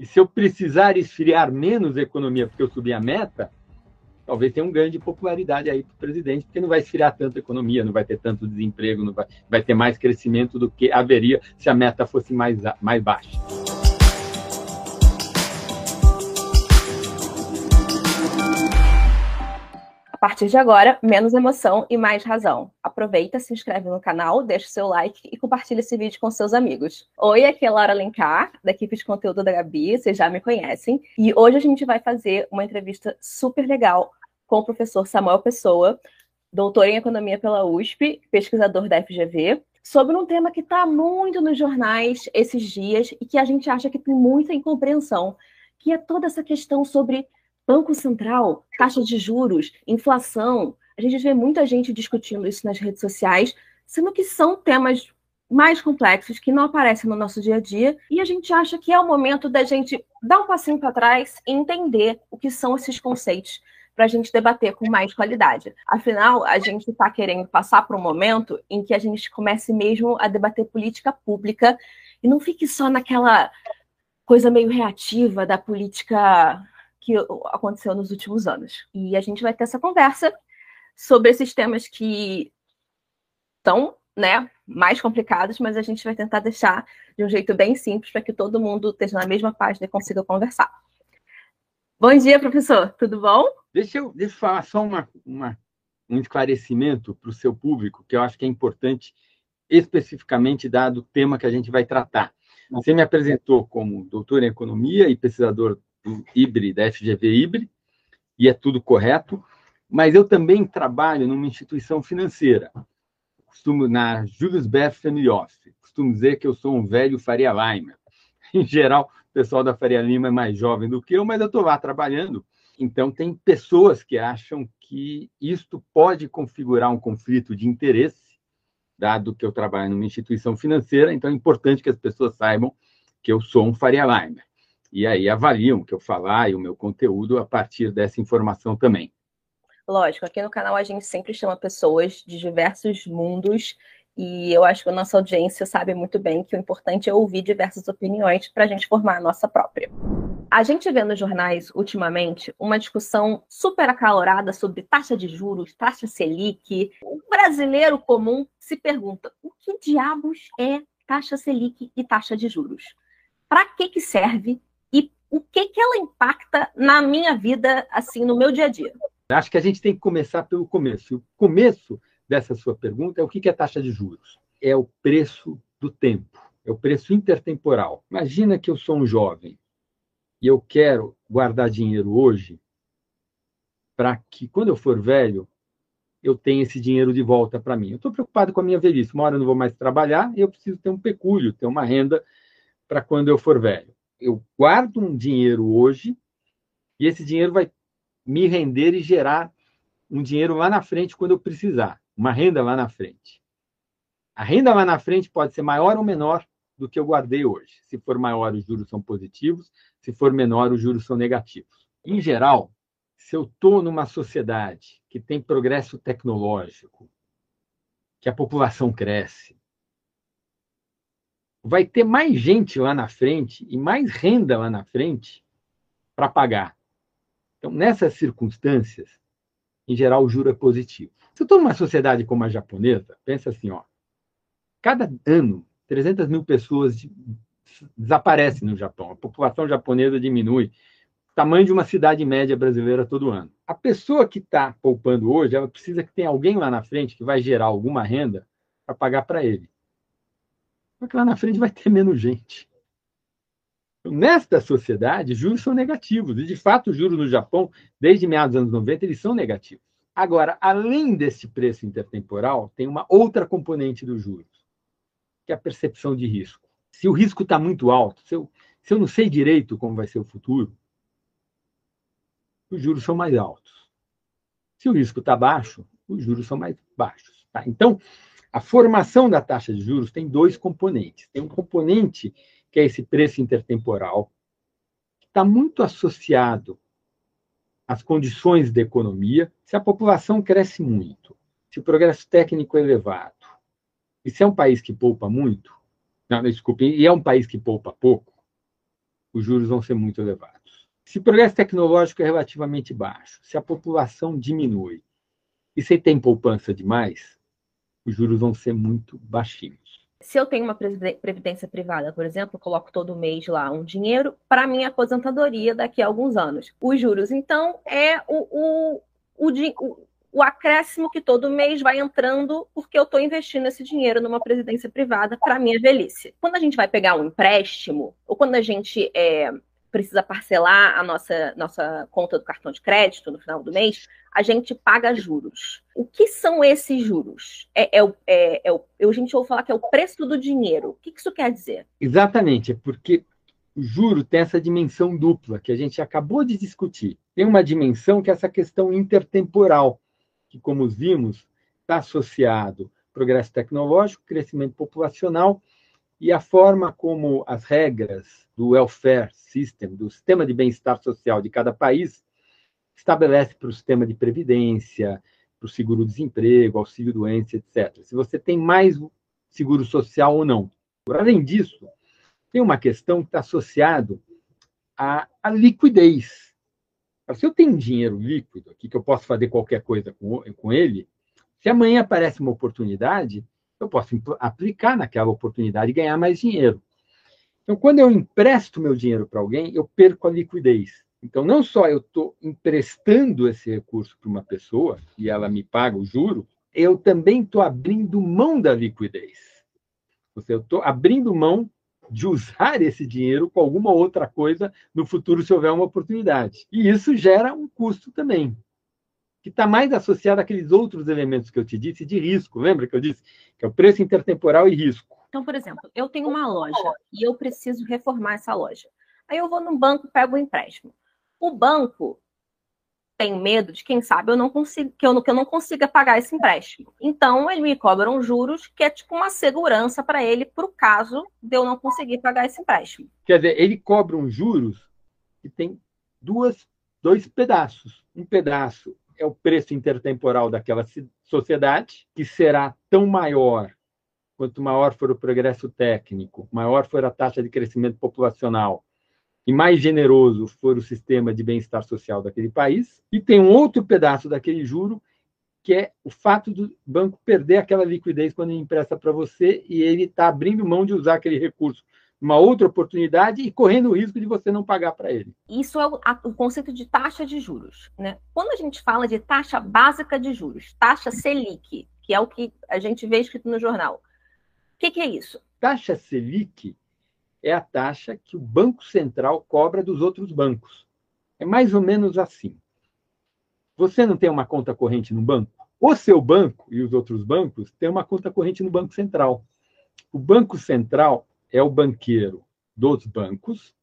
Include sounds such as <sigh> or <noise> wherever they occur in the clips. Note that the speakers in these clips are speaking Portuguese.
E se eu precisar esfriar menos a economia porque eu subi a meta, talvez tenha um ganho de popularidade aí para o presidente, porque não vai esfriar tanto a economia, não vai ter tanto desemprego, não vai, vai ter mais crescimento do que haveria se a meta fosse mais, mais baixa. Partir de agora, menos emoção e mais razão. Aproveita, se inscreve no canal, deixa o seu like e compartilha esse vídeo com seus amigos. Oi, aqui é Laura Alencar, da equipe de conteúdo da Gabi, vocês já me conhecem. E hoje a gente vai fazer uma entrevista super legal com o professor Samuel Pessoa, doutor em economia pela USP, pesquisador da FGV, sobre um tema que está muito nos jornais esses dias e que a gente acha que tem muita incompreensão, que é toda essa questão sobre Banco Central, taxa de juros, inflação. A gente vê muita gente discutindo isso nas redes sociais, sendo que são temas mais complexos que não aparecem no nosso dia a dia e a gente acha que é o momento da gente dar um passinho para trás e entender o que são esses conceitos para a gente debater com mais qualidade. Afinal, a gente está querendo passar para um momento em que a gente comece mesmo a debater política pública e não fique só naquela coisa meio reativa da política que aconteceu nos últimos anos. E a gente vai ter essa conversa sobre esses temas que estão né, mais complicados, mas a gente vai tentar deixar de um jeito bem simples para que todo mundo esteja na mesma página e consiga conversar. Bom dia, professor. Tudo bom? Deixa eu, deixa eu falar só uma, uma um esclarecimento para o seu público, que eu acho que é importante, especificamente dado o tema que a gente vai tratar. Você me apresentou como doutor em economia e pesquisador do IBRE, da FGV IBRE, e é tudo correto, mas eu também trabalho numa instituição financeira, costumo na Julius Baer Family Office, costumo dizer que eu sou um velho Faria Lima. <laughs> Em geral, o pessoal da Faria Lima é mais jovem do que eu, mas eu estou lá trabalhando. Então, tem pessoas que acham que isto pode configurar um conflito de interesse, dado que eu trabalho numa instituição financeira, então é importante que as pessoas saibam que eu sou um Faria Lima e aí avaliam o que eu falar e o meu conteúdo a partir dessa informação também. Lógico, aqui no canal a gente sempre chama pessoas de diversos mundos e eu acho que a nossa audiência sabe muito bem que o importante é ouvir diversas opiniões para a gente formar a nossa própria. A gente vê nos jornais, ultimamente, uma discussão super acalorada sobre taxa de juros, taxa Selic. O brasileiro comum se pergunta: o que diabos é taxa Selic e taxa de juros? Para que, que serve o que, que ela impacta na minha vida, assim, no meu dia a dia? Acho que a gente tem que começar pelo começo. O começo dessa sua pergunta é o que é taxa de juros? É o preço do tempo, é o preço intertemporal. Imagina que eu sou um jovem e eu quero guardar dinheiro hoje para que, quando eu for velho, eu tenha esse dinheiro de volta para mim. Eu estou preocupado com a minha velhice. Uma hora eu não vou mais trabalhar e eu preciso ter um pecúlio, ter uma renda para quando eu for velho eu guardo um dinheiro hoje e esse dinheiro vai me render e gerar um dinheiro lá na frente quando eu precisar, uma renda lá na frente. A renda lá na frente pode ser maior ou menor do que eu guardei hoje. Se for maior, os juros são positivos, se for menor, os juros são negativos. Em geral, se eu estou numa sociedade que tem progresso tecnológico, que a população cresce, vai ter mais gente lá na frente e mais renda lá na frente para pagar. Então, nessas circunstâncias, em geral, o juro é positivo. Se eu estou numa sociedade como a japonesa, pensa assim, ó, cada ano, 300 mil pessoas desaparecem no Japão. A população japonesa diminui. Tamanho de uma cidade média brasileira todo ano. A pessoa que está poupando hoje, ela precisa que tenha alguém lá na frente que vai gerar alguma renda para pagar para ele porque lá na frente vai ter menos gente. Nesta sociedade, juros são negativos. E, de fato, os juros no Japão, desde meados dos anos 90, eles são negativos. Agora, além desse preço intertemporal, tem uma outra componente dos juros, que é a percepção de risco. Se o risco está muito alto, se eu, se eu não sei direito como vai ser o futuro, os juros são mais altos. Se o risco está baixo, os juros são mais baixos. Tá? Então, a formação da taxa de juros tem dois componentes. Tem um componente que é esse preço intertemporal, que está muito associado às condições da economia. Se a população cresce muito, se o progresso técnico é elevado, e se é um país que poupa muito, não, desculpe, e é um país que poupa pouco, os juros vão ser muito elevados. Se o progresso tecnológico é relativamente baixo, se a população diminui e se tem poupança demais, os juros vão ser muito baixinhos. Se eu tenho uma previdência privada, por exemplo, coloco todo mês lá um dinheiro para minha aposentadoria daqui a alguns anos. Os juros, então, é o, o, o, o acréscimo que todo mês vai entrando porque eu estou investindo esse dinheiro numa presidência privada para minha velhice. Quando a gente vai pegar um empréstimo, ou quando a gente é, precisa parcelar a nossa, nossa conta do cartão de crédito no final do mês, a gente paga juros. O que são esses juros? É, é, é, é a gente ouve falar que é o preço do dinheiro. O que isso quer dizer? Exatamente, é porque o juro tem essa dimensão dupla que a gente acabou de discutir. Tem uma dimensão que é essa questão intertemporal, que, como vimos, está associado ao progresso tecnológico, crescimento populacional e a forma como as regras do welfare system, do sistema de bem-estar social de cada país, estabelece para o sistema de previdência, para o seguro-desemprego, auxílio-doença, etc. Se você tem mais seguro social ou não. Além disso, tem uma questão que está associada à, à liquidez. Se eu tenho dinheiro líquido aqui, que eu posso fazer qualquer coisa com, com ele, se amanhã aparece uma oportunidade, eu posso aplicar naquela oportunidade e ganhar mais dinheiro. Então, quando eu empresto meu dinheiro para alguém, eu perco a liquidez. Então, não só eu estou emprestando esse recurso para uma pessoa e ela me paga o juro, eu também estou abrindo mão da liquidez. Eu estou abrindo mão de usar esse dinheiro com alguma outra coisa no futuro, se houver uma oportunidade. E isso gera um custo também que está mais associado àqueles outros elementos que eu te disse de risco. Lembra que eu disse que é o preço intertemporal e risco? Então, por exemplo, eu tenho uma loja e eu preciso reformar essa loja. Aí eu vou no banco, pego o um empréstimo. O banco tem medo de, quem sabe, eu não consigo, que, eu, que eu não consiga pagar esse empréstimo. Então, ele me cobram juros, que é tipo uma segurança para ele, para o caso de eu não conseguir pagar esse empréstimo. Quer dizer, ele cobra um juros que tem duas, dois pedaços. Um pedaço é o preço intertemporal daquela sociedade, que será tão maior quanto maior for o progresso técnico, maior for a taxa de crescimento populacional e mais generoso for o sistema de bem-estar social daquele país. E tem um outro pedaço daquele juro, que é o fato do banco perder aquela liquidez quando ele empresta para você e ele está abrindo mão de usar aquele recurso uma outra oportunidade e correndo o risco de você não pagar para ele. Isso é o, a, o, conceito de taxa de juros. Né? Quando a gente fala de taxa básica de juros, taxa Selic, que é o que a gente vê escrito no jornal, o que, que é isso? Taxa Selic é a taxa que o Banco Central cobra dos outros bancos. É mais ou menos assim. Você não tem uma conta corrente no banco? O seu banco e os outros bancos têm uma conta corrente no Banco Central. O Banco Central é o banqueiro dos bancos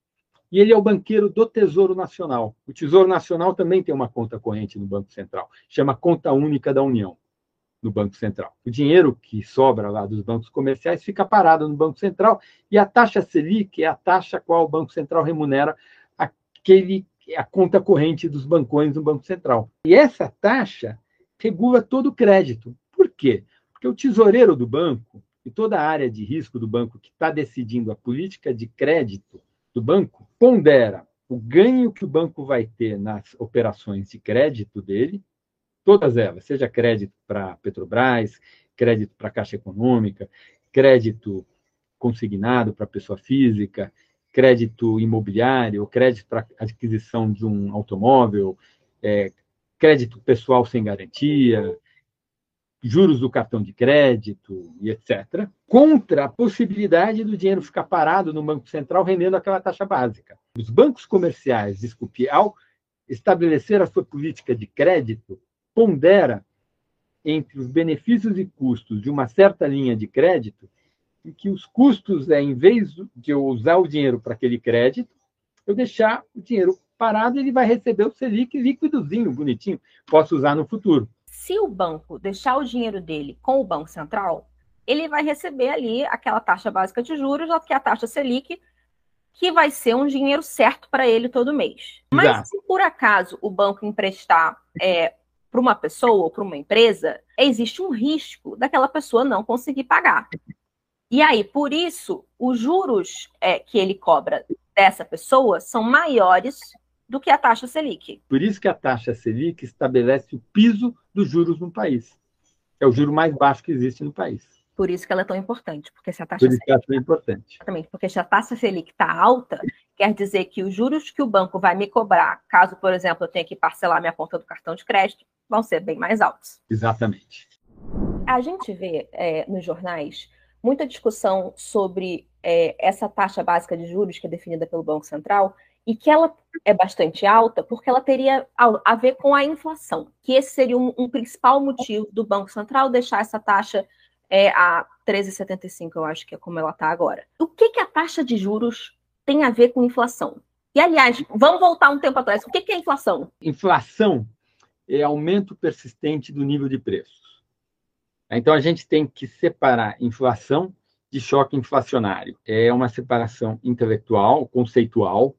e ele é o banqueiro do Tesouro Nacional. O Tesouro Nacional também tem uma conta corrente no Banco Central, chama Conta Única da União, no Banco Central. O dinheiro que sobra lá dos bancos comerciais fica parado no Banco Central e a taxa Selic é a taxa qual o Banco Central remunera aquele a conta corrente dos bancões no Banco Central. E essa taxa regula todo o crédito. Por quê? Porque o tesoureiro do banco e toda a área de risco do banco que está decidindo a política de crédito do banco pondera o ganho que o banco vai ter nas operações de crédito dele, todas elas, seja crédito para Petrobras, crédito para Caixa Econômica, crédito consignado para pessoa física, crédito imobiliário, crédito para aquisição de um automóvel, é, crédito pessoal sem garantia, juros do cartão de crédito e etc., contra a possibilidade do dinheiro ficar parado no Banco Central rendendo aquela taxa básica. Os bancos comerciais, desculpe, ao estabelecer a sua política de crédito, pondera entre os benefícios e custos de uma certa linha de crédito, em que os custos é, em vez de eu usar o dinheiro para aquele crédito, eu deixar o dinheiro parado, ele vai receber o Selic líquidozinho, bonitinho, posso usar no futuro se o banco deixar o dinheiro dele com o Banco Central, ele vai receber ali aquela taxa básica de juros, que é a taxa Selic, que vai ser um dinheiro certo para ele todo mês. Mas se por acaso o banco emprestar é, para uma pessoa ou para uma empresa, existe um risco daquela pessoa não conseguir pagar. E aí, por isso, os juros é, que ele cobra dessa pessoa são maiores do que a taxa Selic. Por isso que a taxa Selic estabelece o piso dos juros no país. É o juro mais baixo que existe no país. Por isso que ela é tão importante, porque se a taxa Por isso que ela é tão importante. Exatamente, porque se a taxa Selic está alta, quer dizer que os juros que o banco vai me cobrar, caso, por exemplo, eu tenha que parcelar minha conta do cartão de crédito, vão ser bem mais altos. Exatamente. A gente vê é, nos jornais muita discussão sobre é, essa taxa básica de juros que é definida pelo Banco Central e que ela é bastante alta porque ela teria a, ver com a inflação, que esse seria um, um principal motivo do Banco Central deixar essa taxa é, a 13,75, eu acho que é como ela está agora. O que, que a taxa de juros tem a ver com inflação? E, aliás, vamos voltar um tempo atrás. O que, que é inflação? Inflação é aumento persistente do nível de preços. Então, a gente tem que separar inflação de choque inflacionário. É uma separação intelectual, conceitual.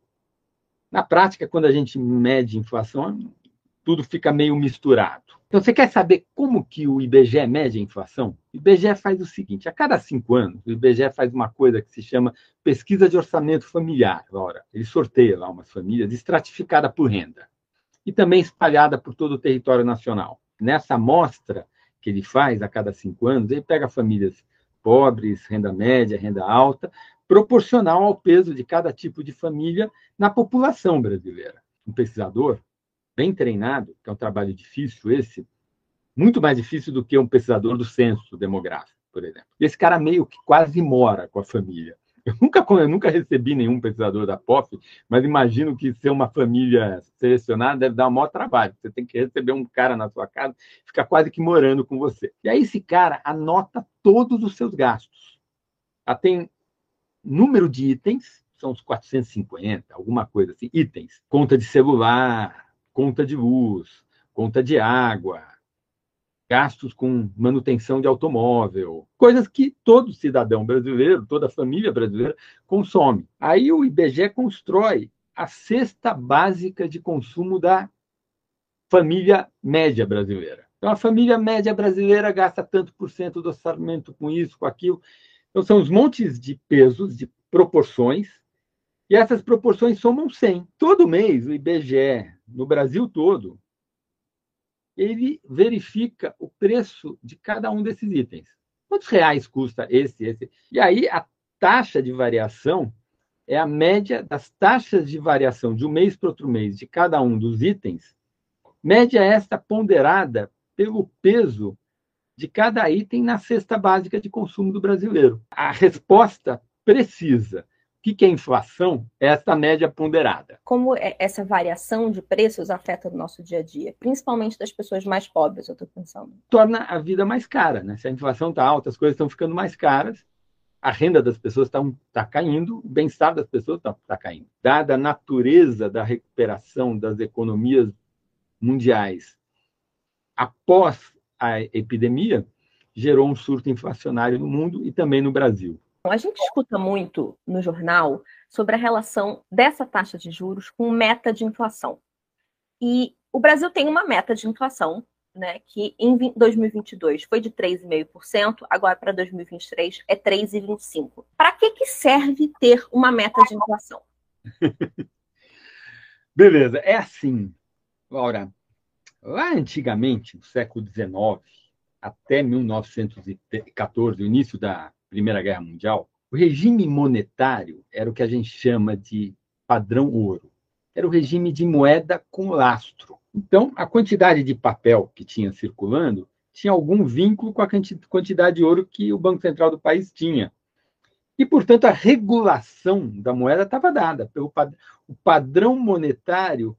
Na prática, quando a gente mede inflação, tudo fica meio misturado. Então, você quer saber como que o IBGE mede a inflação? O IBGE faz o seguinte: a cada cinco anos, o IBGE faz uma coisa que se chama pesquisa de orçamento familiar. Ora, ele sorteia lá umas famílias estratificada por renda e também espalhada por todo o território nacional. Nessa amostra que ele faz a cada cinco anos, ele pega famílias pobres, renda média, renda alta, proporcional ao peso de cada tipo de família na população brasileira. Um pesquisador bem treinado, que é um trabalho difícil esse, muito mais difícil do que um pesquisador do censo demográfico, por exemplo. Esse cara meio que quase mora com a família. Eu nunca, eu nunca recebi nenhum pesquisador da POF, mas imagino que ser uma família selecionada deve dar um maior trabalho. Você tem que receber um cara na sua casa, ficar quase que morando com você. E aí esse cara anota todos os seus gastos. Tem número de itens, são uns 450, alguma coisa assim, itens. Conta de celular, conta de luz, conta de água, gastos com manutenção de automóvel, coisas que todo cidadão brasileiro, toda família brasileira consome. Aí o IBGE constrói a cesta básica de consumo da família média brasileira. Então, a família média brasileira gasta tanto por cento do orçamento com isso, com aquilo. Então, são os montes de pesos, de proporções, e essas proporções somam 100. Todo mês, o IBGE no Brasil todo, ele verifica o preço de cada um desses itens. Quantos reais custa esse, esse? E aí a taxa de variação é a média das taxas de variação de um mês para outro mês de cada um dos itens, média esta ponderada pelo peso de cada item na cesta básica de consumo do brasileiro. A resposta precisa o que é inflação? É essa média ponderada. Como é, essa variação de preços afeta o nosso dia a dia, principalmente das pessoas mais pobres, eu estou pensando. Torna a vida mais cara, né? Se a inflação está alta, as coisas estão ficando mais caras, a renda das pessoas está tá caindo, o bem-estar das pessoas está tá caindo. Dada a natureza da recuperação das economias mundiais após a epidemia, gerou um surto inflacionário no mundo e também no Brasil. A gente escuta muito no jornal sobre a relação dessa taxa de juros com meta de inflação. E o Brasil tem uma meta de inflação, né, que em 2022 foi de 3,5%, agora para 2023 é 3,25%. Para que, que serve ter uma meta de inflação? <laughs> Beleza, é assim, Laura. Lá antigamente, no século XIX, até 1914, o início da Primeira Guerra Mundial, o regime monetário era o que a gente chama de padrão ouro. Era o regime de moeda com lastro. Então, a quantidade de papel que tinha circulando tinha algum vínculo com a quantidade de ouro que o Banco Central do país tinha. E, portanto, a regulação da moeda estava dada. Pelo pad... O padrão monetário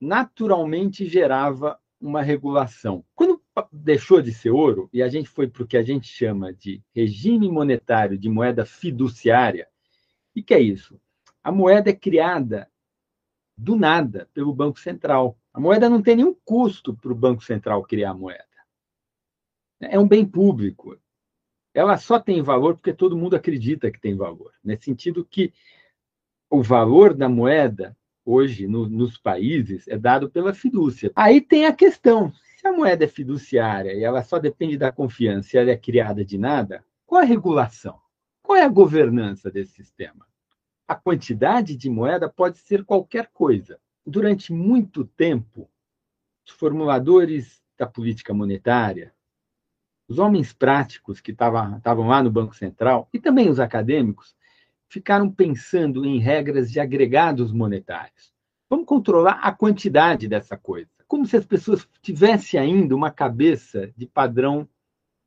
naturalmente gerava uma regulação. Quando deixou de ser ouro e a gente foi para o que a gente chama de regime monetário de moeda fiduciária, o que é isso? A moeda é criada do nada pelo Banco Central. A moeda não tem nenhum custo para o Banco Central criar a moeda. É um bem público. Ela só tem valor porque todo mundo acredita que tem valor. Nesse sentido que o valor da moeda hoje no, nos países é dado pela fidúcia. Aí tem a questão: se a moeda é fiduciária e ela só depende da confiança e ela é criada de nada, qual é a regulação? Qual é a governança desse sistema? a quantidade de moeda pode ser qualquer coisa. Durante muito tempo, os formuladores da política monetária, os homens práticos que estavam lá no Banco Central e também os acadêmicos ficaram pensando em regras de agregados monetários. Vamos controlar a quantidade dessa coisa. Como se as pessoas tivessem ainda uma cabeça de padrão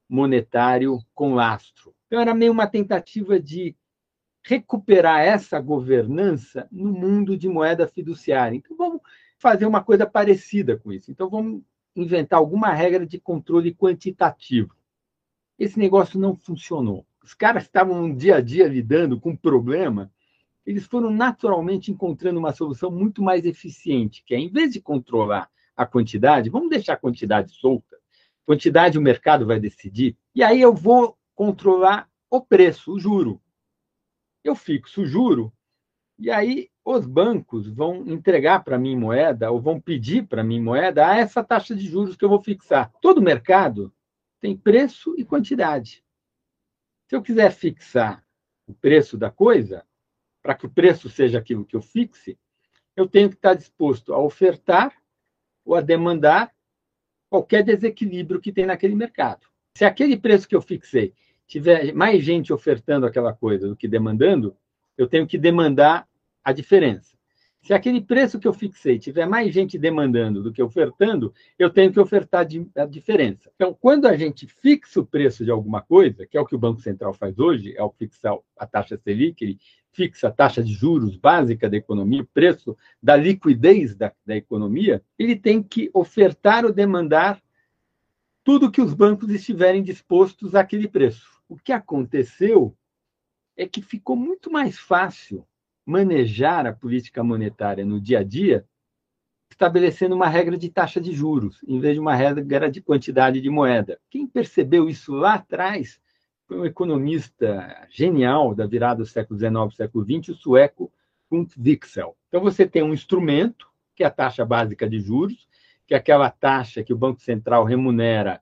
monetário com lastro. Então, era meio uma tentativa de recuperar essa governança no mundo de moeda fiduciária. Então, vamos fazer uma coisa parecida com isso. Então, vamos inventar alguma regra de controle quantitativo. Esse negócio não funcionou. Os caras estavam no dia a dia lidando com um problema, eles foram naturalmente encontrando uma solução muito mais eficiente, que é, em vez de controlar a quantidade, vamos deixar a quantidade solta, quantidade o mercado vai decidir, e aí eu vou controlar o preço, o juro. Eu fixo o juro, e aí os bancos vão entregar para mim moeda, ou vão pedir para mim moeda a essa taxa de juros que eu vou fixar. Todo mercado tem preço e quantidade. Se eu quiser fixar o preço da coisa, para que o preço seja aquilo que eu fixe, eu tenho que estar disposto a ofertar ou a demandar qualquer desequilíbrio que tem naquele mercado. Se aquele preço que eu fixei tiver mais gente ofertando aquela coisa do que demandando, eu tenho que demandar a diferença. Se aquele preço que eu fixei tiver mais gente demandando do que ofertando, eu tenho que ofertar a diferença. Então, quando a gente fixa o preço de alguma coisa, que é o que o Banco Central faz hoje, é o fixar a taxa Selic, ele fixa a taxa de juros básica da economia, o preço da liquidez da, da economia, ele tem que ofertar ou demandar tudo que os bancos estiverem dispostos àquele preço. O que aconteceu é que ficou muito mais fácil manejar a política monetária no dia a dia, estabelecendo uma regra de taxa de juros, em vez de uma regra de quantidade de moeda. Quem percebeu isso lá atrás foi um economista genial da virada do século XIX século XX, o sueco Kunt Wicksell. Então, você tem um instrumento, que é a taxa básica de juros, que é aquela taxa que o Banco Central remunera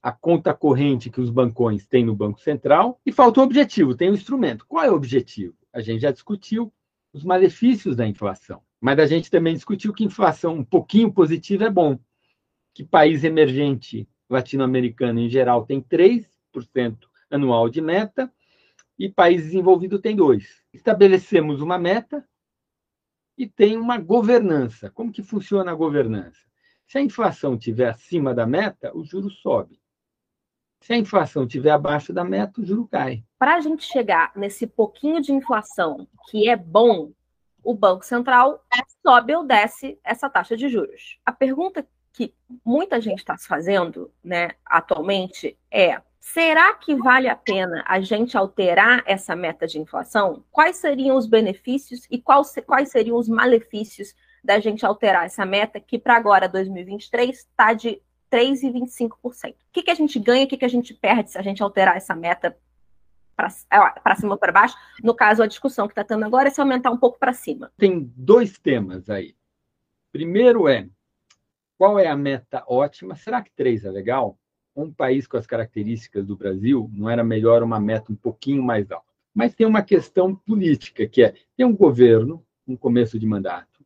a conta corrente que os bancões têm no Banco Central, e falta o objetivo, tem o instrumento. Qual é o objetivo? A gente já discutiu os malefícios da inflação, mas a gente também discutiu que inflação um pouquinho positiva é bom, que país emergente latino-americano em geral tem 3% anual de meta e país desenvolvido tem 2%. Estabelecemos uma meta e tem uma governança. Como que funciona a governança? Se a inflação estiver acima da meta, o juro sobe. Se a inflação estiver abaixo da meta, o juro cai. Para a gente chegar nesse pouquinho de inflação que é bom, o Banco Central sobe ou desce essa taxa de juros. A pergunta que muita gente está se fazendo né, atualmente é: será que vale a pena a gente alterar essa meta de inflação? Quais seriam os benefícios e quais, quais seriam os malefícios da gente alterar essa meta, que para agora, 2023, está de 3,25%. O que, que a gente ganha, o que, que a gente perde se a gente alterar essa meta para cima ou para baixo? No caso, a discussão que está tendo agora é se aumentar um pouco para cima. Tem dois temas aí. Primeiro é qual é a meta ótima? Será que três é legal? Um país com as características do Brasil, não era melhor uma meta um pouquinho mais alta? Mas tem uma questão política, que é: tem um governo, um começo de mandato,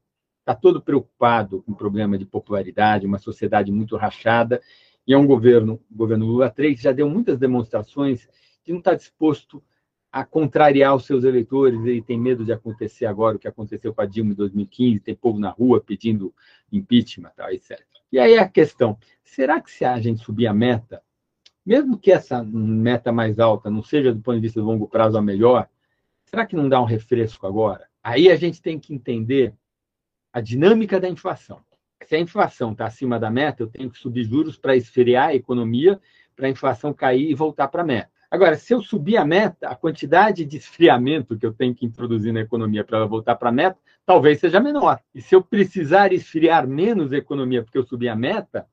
está todo preocupado com o problema de popularidade, uma sociedade muito rachada, e é um governo, o governo Lula 3, que já deu muitas demonstrações de não estar tá disposto a contrariar os seus eleitores, ele tem medo de acontecer agora o que aconteceu com a Dilma em 2015, tem povo na rua pedindo impeachment, tal, etc. E aí a questão, será que se a gente subir a meta, mesmo que essa meta mais alta não seja do ponto de vista do longo prazo a melhor, será que não dá um refresco agora? Aí a gente tem que entender a dinâmica da inflação. Se a inflação está acima da meta, eu tenho que subir juros para esfriar a economia, para a inflação cair e voltar para a meta. Agora, se eu subir a meta, a quantidade de esfriamento que eu tenho que introduzir na economia para ela voltar para a meta, talvez seja menor. E se eu precisar esfriar menos a economia porque eu subi a meta,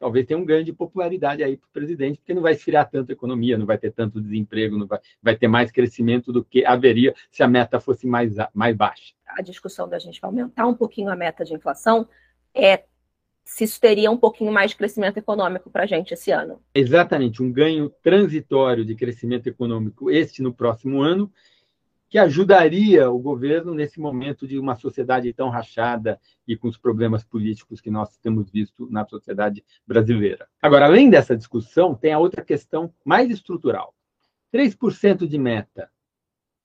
talvez tenha um ganho de popularidade aí para o presidente, porque não vai esfriar tanto a economia, não vai ter tanto desemprego, não vai, vai ter mais crescimento do que haveria se a meta fosse mais, mais baixa a discussão da gente aumentar um pouquinho a meta de inflação é se isso teria um pouquinho mais de crescimento econômico para a gente esse ano. Exatamente, um ganho transitório de crescimento econômico este no próximo ano que ajudaria o governo nesse momento de uma sociedade tão rachada e com os problemas políticos que nós temos visto na sociedade brasileira. Agora, além dessa discussão, tem a outra questão mais estrutural. 3% de meta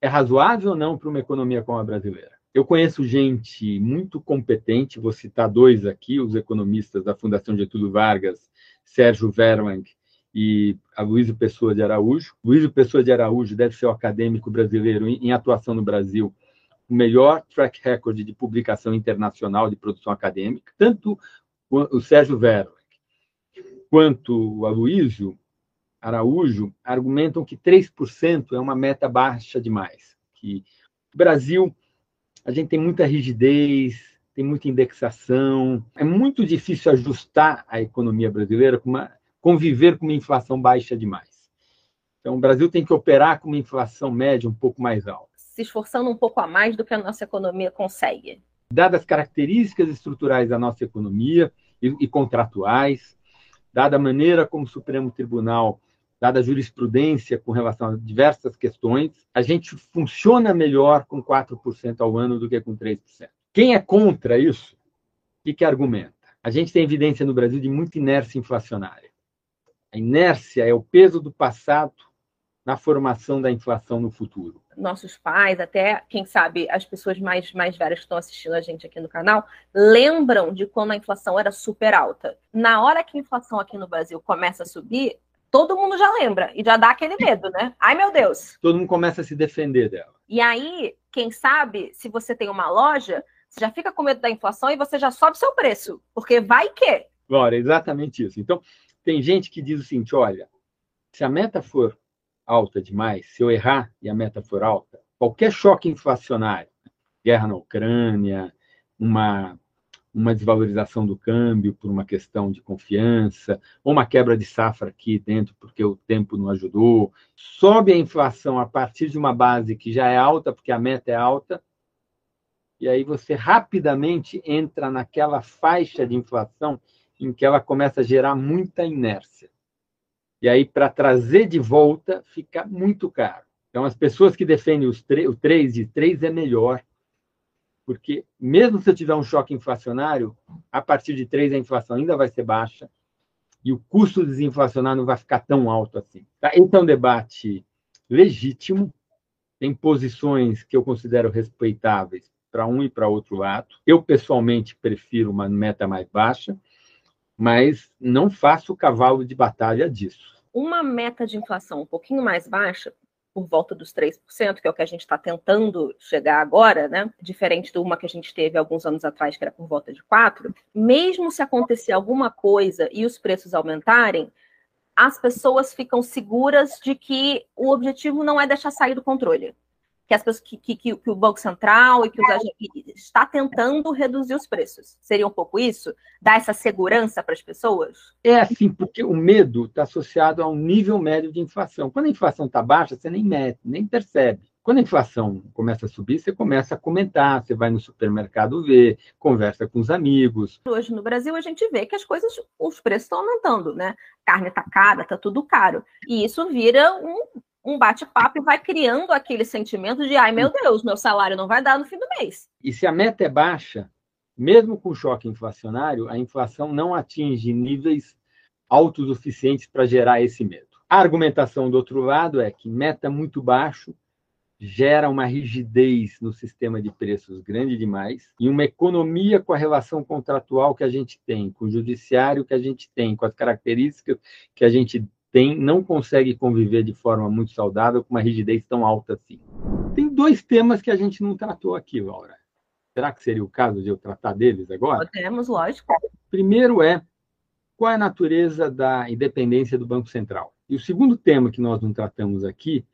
é razoável ou não para uma economia como a brasileira? Eu conheço gente muito competente, vou citar dois aqui, os economistas da Fundação Getúlio Vargas, Sérgio Verlang e a Luísa Pessoa de Araújo. Luísa Pessoa de Araújo deve ser o acadêmico brasileiro em atuação no Brasil o melhor track record de publicação internacional de produção acadêmica. Tanto o Sérgio Verlag quanto o Aloysio Araújo argumentam que 3% é uma meta baixa demais. Que o Brasil, a gente tem muita rigidez, tem muita indexação, é muito difícil ajustar a economia brasileira com uma conviver com uma inflação baixa demais. Então, o Brasil tem que operar com uma inflação média um pouco mais alta. Se esforçando um pouco a mais do que a nossa economia consegue. Dadas as características estruturais da nossa economia e, e contratuais, dada a maneira como o Supremo Tribunal, dada a jurisprudência com relação a diversas questões, a gente funciona melhor com 4% ao ano do que com 3%. Quem é contra isso, o que argumenta? A gente tem evidência no Brasil de muita inércia inflacionária. A inércia é o peso do passado na formação da inflação no futuro. Nossos pais, até quem sabe as pessoas mais, mais velhas que estão assistindo a gente aqui no canal, lembram de quando a inflação era super alta. Na hora que a inflação aqui no Brasil começa a subir, todo mundo já lembra e já dá aquele medo, né? Ai, meu Deus! Todo mundo começa a se defender dela. E aí, quem sabe, se você tem uma loja, você já fica com medo da inflação e você já sobe seu preço, porque vai que. Agora, exatamente isso. Então, tem gente que diz o seguinte: olha, se a meta for alta demais, se eu errar e a meta for alta, qualquer choque inflacionário, guerra na Ucrânia, uma, uma desvalorização do câmbio por uma questão de confiança, ou uma quebra de safra aqui dentro porque o tempo não ajudou, sobe a inflação a partir de uma base que já é alta, porque a meta é alta, e aí você rapidamente entra naquela faixa de inflação em que ela começa a gerar muita inércia. E aí, para trazer de volta, fica muito caro. Então, as pessoas que defendem os o 3 de 3 é melhor, porque mesmo se eu tiver um choque inflacionário, a partir de 3 a inflação ainda vai ser baixa e o custo desinflacionário não vai ficar tão alto assim. Tá? Então, é um debate legítimo, tem posições que eu considero respeitáveis para um e para outro lado. Eu, pessoalmente, prefiro uma meta mais baixa, mas não faço cavalo de batalha disso. Uma meta de inflação um pouquinho mais baixa, por volta dos 3%, que é o que a gente está tentando chegar agora, né? Diferente de uma que a gente teve alguns anos atrás, que era por volta de 4%, mesmo se acontecer alguma coisa e os preços aumentarem, as pessoas ficam seguras de que o objetivo não é deixar sair do controle que, as pessoas, que, que, que, o Banco Central e que os está tentando reduzir os preços. Seria um pouco isso? Dar essa segurança para as pessoas? É assim, porque o medo está associado a um nível médio de inflação. Quando a inflação está baixa, você nem mede, nem percebe. Quando a inflação começa a subir, você começa a comentar, você vai no supermercado ver, conversa com os amigos. Hoje no Brasil a gente vê que as coisas, os preços estão aumentando, né? Carne está cara, está tudo caro. E isso vira um, um bate-papo e vai criando aquele sentimento de ai meu Deus, meu salário não vai dar no fim do mês. E se a meta é baixa, mesmo com choque inflacionário, a inflação não atinge níveis altos o suficientes para gerar esse medo. A argumentação do outro lado é que meta muito baixo gera uma rigidez no sistema de preços grande demais e uma economia com a relação contratual que a gente tem, com o judiciário que a gente tem, com as características que a gente tem, não consegue conviver de forma muito saudável com uma rigidez tão alta assim. Tem dois temas que a gente não tratou aqui, Laura. Será que seria o caso de eu tratar deles agora? Podemos, lógico. Primeiro é qual é a natureza da independência do Banco Central. E o segundo tema que nós não tratamos aqui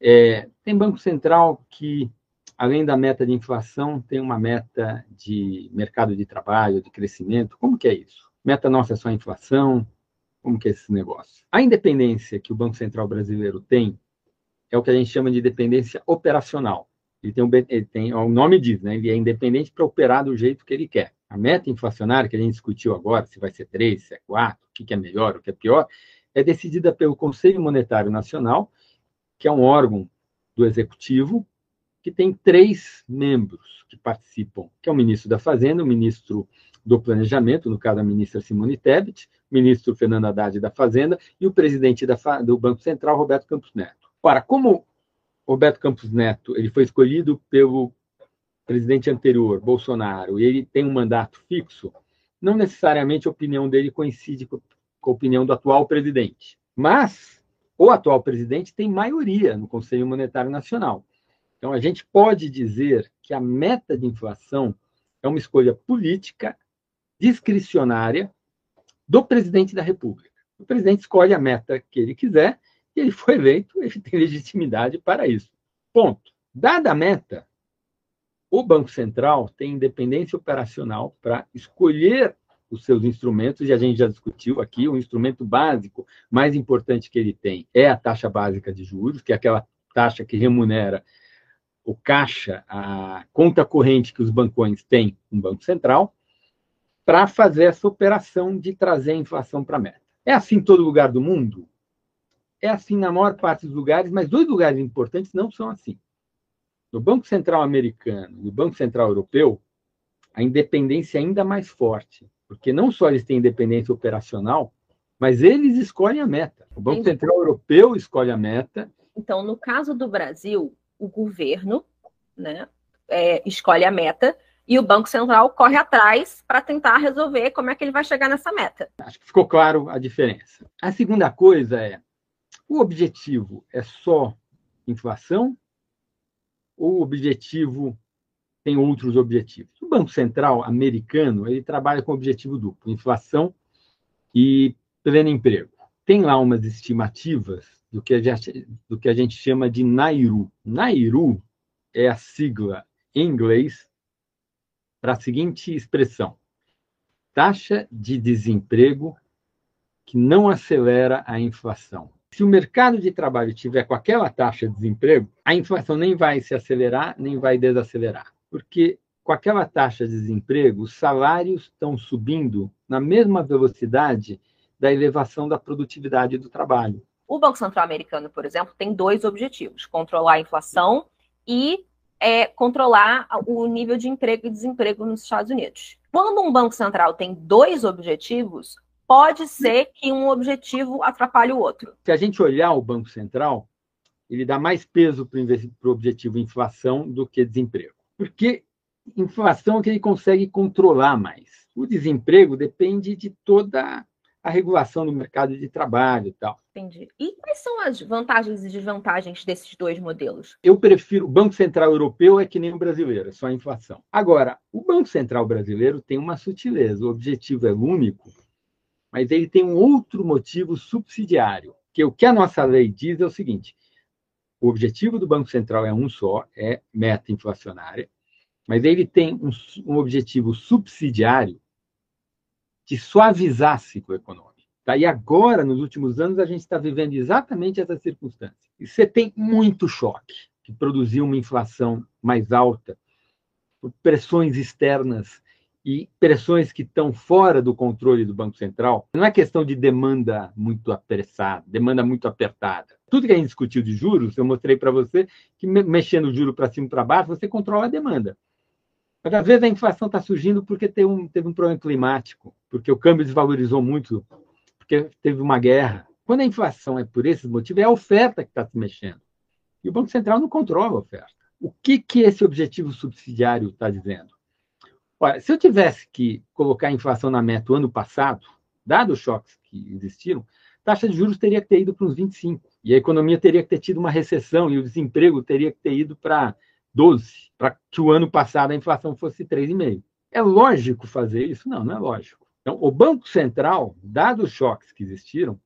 é tem Banco Central que além da meta de inflação tem uma meta de mercado de trabalho, de crescimento. Como que é isso? Meta nossa é só inflação? Como que é esse negócio? A independência que o Banco Central brasileiro tem é o que a gente chama de independência operacional. Ele tem, um, ele tem o nome diz, né? Ele é independente para operar do jeito que ele quer. A meta inflacionária que a gente discutiu agora, se vai ser 3, se é 4, o que é melhor, o que é pior, é decidida pelo Conselho Monetário Nacional, que é um órgão do executivo que tem três membros que participam, que é o ministro da Fazenda, o ministro do Planejamento, no caso a ministra Simone Tebet, ministro Fernando Haddad da Fazenda e o presidente da, do Banco Central, Roberto Campos Neto. Ora, como Roberto Campos Neto ele foi escolhido pelo presidente anterior, Bolsonaro, e ele tem um mandato fixo, não necessariamente a opinião dele coincide com a opinião do atual presidente. Mas o atual presidente tem maioria no Conselho Monetário Nacional. Então, a gente pode dizer que a meta de inflação é uma escolha política discricionária do presidente da República. O presidente escolhe a meta que ele quiser e ele foi eleito, ele tem legitimidade para isso. Ponto. Dada a meta, o Banco Central tem independência operacional para escolher os seus instrumentos, e a gente já discutiu aqui, o instrumento básico mais importante que ele tem é a taxa básica de juros, que é aquela taxa que remunera o caixa, a conta corrente que os bancões têm com o Banco Central, para fazer essa operação de trazer a inflação para a meta. É assim em todo lugar do mundo? É assim na maior parte dos lugares, mas dois lugares importantes não são assim. No Banco Central americano e no Banco Central europeu, a independência é ainda mais forte, porque não só eles têm independência operacional, mas eles escolhem a meta. O Banco Entendi. Central Europeu escolhe a meta. Então, no caso do Brasil, o governo né, é, escolhe a meta e o Banco Central corre atrás para tentar resolver como é que ele vai chegar nessa meta. Acho que ficou claro a diferença. A segunda coisa é: o objetivo é só inflação ou o objetivo tem outros objetivos? O Banco Central americano ele trabalha com objetivo duplo: inflação e pleno emprego. Tem lá umas estimativas do que a gente, do que a gente chama de Nairu. Nairu é a sigla em inglês para a seguinte expressão: taxa de desemprego que não acelera a inflação. Se o mercado de trabalho tiver com aquela taxa de desemprego, a inflação nem vai se acelerar, nem vai desacelerar. Porque com aquela taxa de desemprego, os salários estão subindo na mesma velocidade da elevação da produtividade do trabalho. O Banco Central americano, por exemplo, tem dois objetivos: controlar a inflação e é controlar o nível de emprego e desemprego nos Estados Unidos. Quando um banco central tem dois objetivos, pode ser que um objetivo atrapalhe o outro. Se a gente olhar o Banco Central, ele dá mais peso para o objetivo inflação do que desemprego. Porque inflação é que ele consegue controlar mais. O desemprego depende de toda a regulação do mercado de trabalho e tal. Entendi. E quais são as vantagens e desvantagens desses dois modelos? Eu prefiro. O Banco Central Europeu é que nem o brasileiro, é só a inflação. Agora, o Banco Central brasileiro tem uma sutileza. O objetivo é único, mas ele tem um outro motivo subsidiário. Que o que a nossa lei diz é o seguinte: o objetivo do Banco Central é um só, é meta inflacionária, mas ele tem um, um objetivo subsidiário de suavizar ciclo econômico. Tá? E agora, nos últimos anos, a gente está vivendo exatamente essa circunstância. E você tem muito choque, que produziu uma inflação mais alta, pressões externas e pressões que estão fora do controle do Banco Central. Não é questão de demanda muito apressada, demanda muito apertada. Tudo que a gente discutiu de juros, eu mostrei para você que mexendo o juro para cima e para baixo, você controla a demanda. Mas às vezes a inflação está surgindo porque teve um, teve um problema climático, porque o câmbio desvalorizou muito, porque teve uma guerra. Quando a inflação é por esses motivos, é a oferta que está se mexendo. E o Banco Central não controla a oferta. O que, que esse objetivo subsidiário está dizendo? Olha, se eu tivesse que colocar a inflação na meta o ano passado, dado os choques que existiram, taxa de juros teria que ter ido para uns 25. E a economia teria que ter tido uma recessão e o desemprego teria que ter ido para 12, para que o ano passado a inflação fosse 3,5. É lógico fazer isso? Não, não é lógico. Então, o Banco Central, dados os choques que existiram,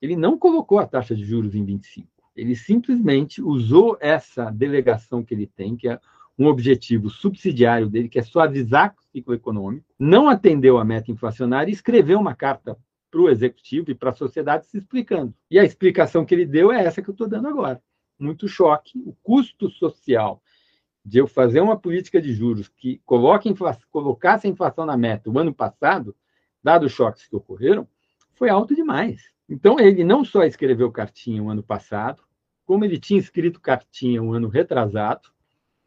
ele não colocou a taxa de juros em 25. Ele simplesmente usou essa delegação que ele tem, que é um objetivo subsidiário dele, que é suavizar o ciclo econômico, não atendeu a meta inflacionária e escreveu uma carta para o executivo e para a sociedade se explicando. E a explicação que ele deu é essa que eu estou dando agora. Muito choque, o custo social de eu fazer uma política de juros que coloque colocasse a inflação na meta o ano passado, dados os choques que ocorreram, foi alto demais. Então, ele não só escreveu cartinha o ano passado, como ele tinha escrito cartinha o ano retrasado,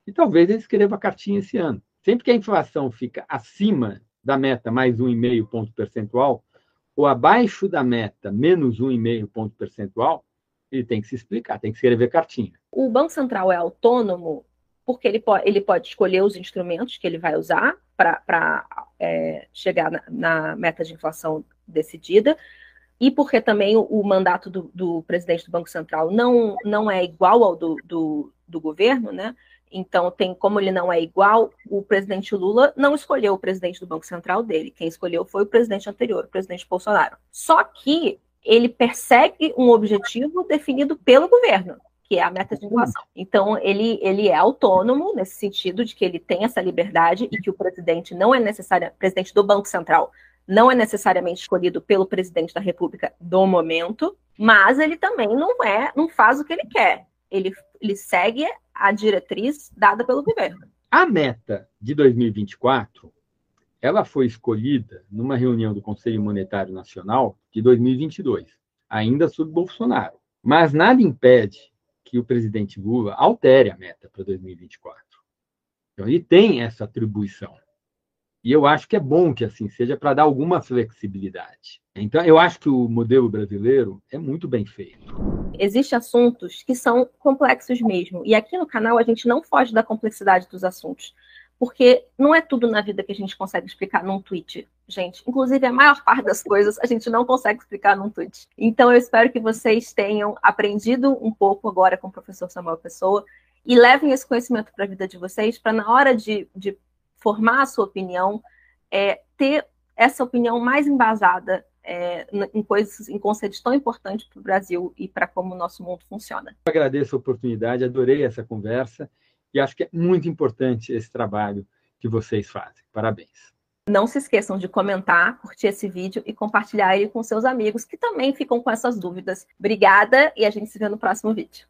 E talvez ele escreva cartinha esse ano. Sempre que a inflação fica acima da meta mais 1,5 ponto percentual, ou abaixo da meta menos 1,5 ponto percentual, ele tem que se explicar, tem que escrever cartinha. O Banco Central é autônomo porque ele pode, ele pode escolher os instrumentos que ele vai usar para é, chegar na, na, meta de inflação decidida, e porque também o, o mandato do, do, presidente do Banco Central não, não é igual ao do, do, do governo, né? Então, tem como ele não é igual, o presidente Lula não escolheu o presidente do Banco Central dele. Quem escolheu foi o presidente anterior, o presidente Bolsonaro. Só que ele persegue um objetivo definido pelo governo, que é a meta de inflação. Então, ele, ele é autônomo nesse sentido de que ele tem essa liberdade e que o presidente não é necessário, presidente do Banco Central não é necessariamente escolhido pelo presidente da República do momento, mas ele também não é, não faz o que ele quer. Ele, ele segue a diretriz dada pelo governo. A meta de 2024, ela foi escolhida numa reunião do Conselho Monetário Nacional de 2022, ainda sob Bolsonaro. Mas nada impede que o presidente Lula altere a meta para 2024. Então, ele tem essa atribuição. E eu acho que é bom que assim seja para dar alguma flexibilidade. Então, eu acho que o modelo brasileiro é muito bem feito. Existem assuntos que são complexos mesmo. E aqui no canal a gente não foge da complexidade dos assuntos. Porque não é tudo na vida que a gente consegue explicar num tweet, gente. Inclusive, a maior parte das coisas a gente não consegue explicar num tweet. Então, eu espero que vocês tenham aprendido um pouco agora com o professor Samuel Pessoa e levem esse conhecimento para a vida de vocês, para na hora de, de formar a sua opinião, é, ter essa opinião mais embasada é, em coisas, em conceitos tão importantes para o Brasil e para como o nosso mundo funciona. Eu agradeço a oportunidade, adorei essa conversa e acho que é muito importante esse trabalho que vocês fazem. Parabéns. Não se esqueçam de comentar, curtir esse vídeo e compartilhar ele com seus amigos que também ficam com essas dúvidas. Obrigada e a gente se vê no próximo vídeo.